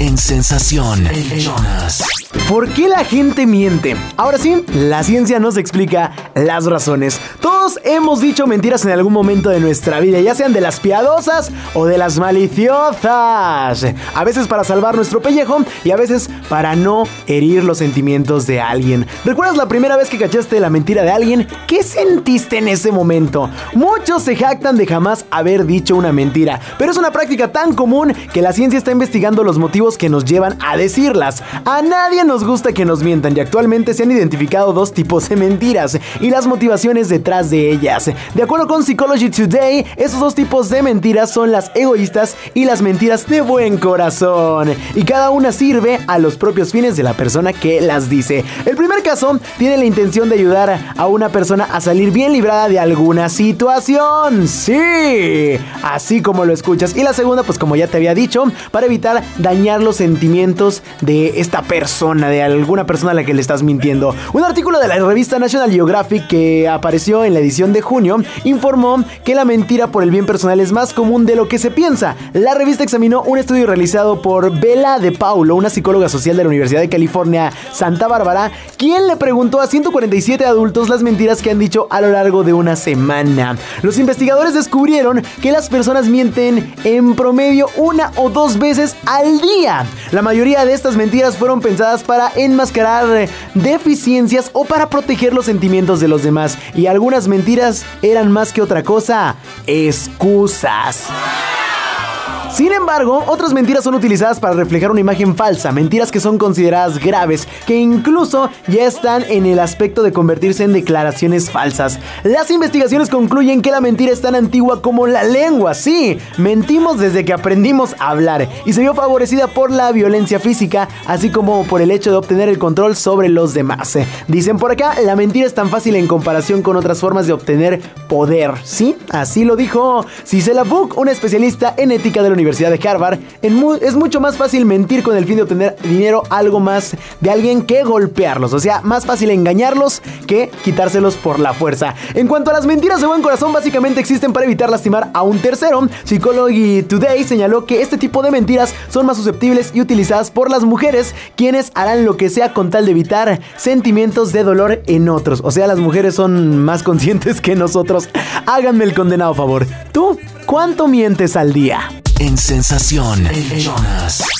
en Sensación. Jonas. ¿Por qué la gente miente? Ahora sí, la ciencia nos explica las razones. Todos hemos dicho mentiras en algún momento de nuestra vida, ya sean de las piadosas o de las maliciosas. A veces para salvar nuestro pellejo y a veces para no herir los sentimientos de alguien. ¿Recuerdas la primera vez que cachaste la mentira de alguien? ¿Qué sentiste en ese momento? Muchos se jactan de jamás haber dicho una mentira, pero es una práctica tan común que la ciencia está investigando los motivos que nos llevan a decirlas. A nadie nos gusta que nos mientan y actualmente se han identificado dos tipos de mentiras y las motivaciones detrás de ellas. De acuerdo con Psychology Today, esos dos tipos de mentiras son las egoístas y las mentiras de buen corazón. Y cada una sirve a los propios fines de la persona que las dice. El primer caso tiene la intención de ayudar a una persona a salir bien librada de alguna situación. Sí, así como lo escuchas. Y la segunda, pues como ya te había dicho, para evitar dañar los sentimientos de esta persona, de alguna persona a la que le estás mintiendo. Un artículo de la revista National Geographic que apareció en la edición de junio informó que la mentira por el bien personal es más común de lo que se piensa. La revista examinó un estudio realizado por Bella De Paulo, una psicóloga social de la Universidad de California, Santa Bárbara, quien le preguntó a 147 adultos las mentiras que han dicho a lo largo de una semana. Los investigadores descubrieron que las personas mienten en promedio una o dos veces al día. La mayoría de estas mentiras fueron pensadas para enmascarar deficiencias o para proteger los sentimientos de los demás. Y algunas mentiras eran más que otra cosa, excusas. Sin embargo, otras mentiras son utilizadas para reflejar una imagen falsa, mentiras que son consideradas graves, que incluso ya están en el aspecto de convertirse en declaraciones falsas. Las investigaciones concluyen que la mentira es tan antigua como la lengua, sí, mentimos desde que aprendimos a hablar y se vio favorecida por la violencia física, así como por el hecho de obtener el control sobre los demás. Dicen por acá, la mentira es tan fácil en comparación con otras formas de obtener poder, ¿sí? Así lo dijo Cisela Book, una especialista en ética de la Universidad de Harvard, es mucho más fácil mentir con el fin de obtener dinero algo más de alguien que golpearlos. O sea, más fácil engañarlos que quitárselos por la fuerza. En cuanto a las mentiras de buen corazón, básicamente existen para evitar lastimar a un tercero. Psychology Today señaló que este tipo de mentiras son más susceptibles y utilizadas por las mujeres, quienes harán lo que sea con tal de evitar sentimientos de dolor en otros. O sea, las mujeres son más conscientes que nosotros. Háganme el condenado favor. ¿Tú cuánto mientes al día? En Sensación. Jonas.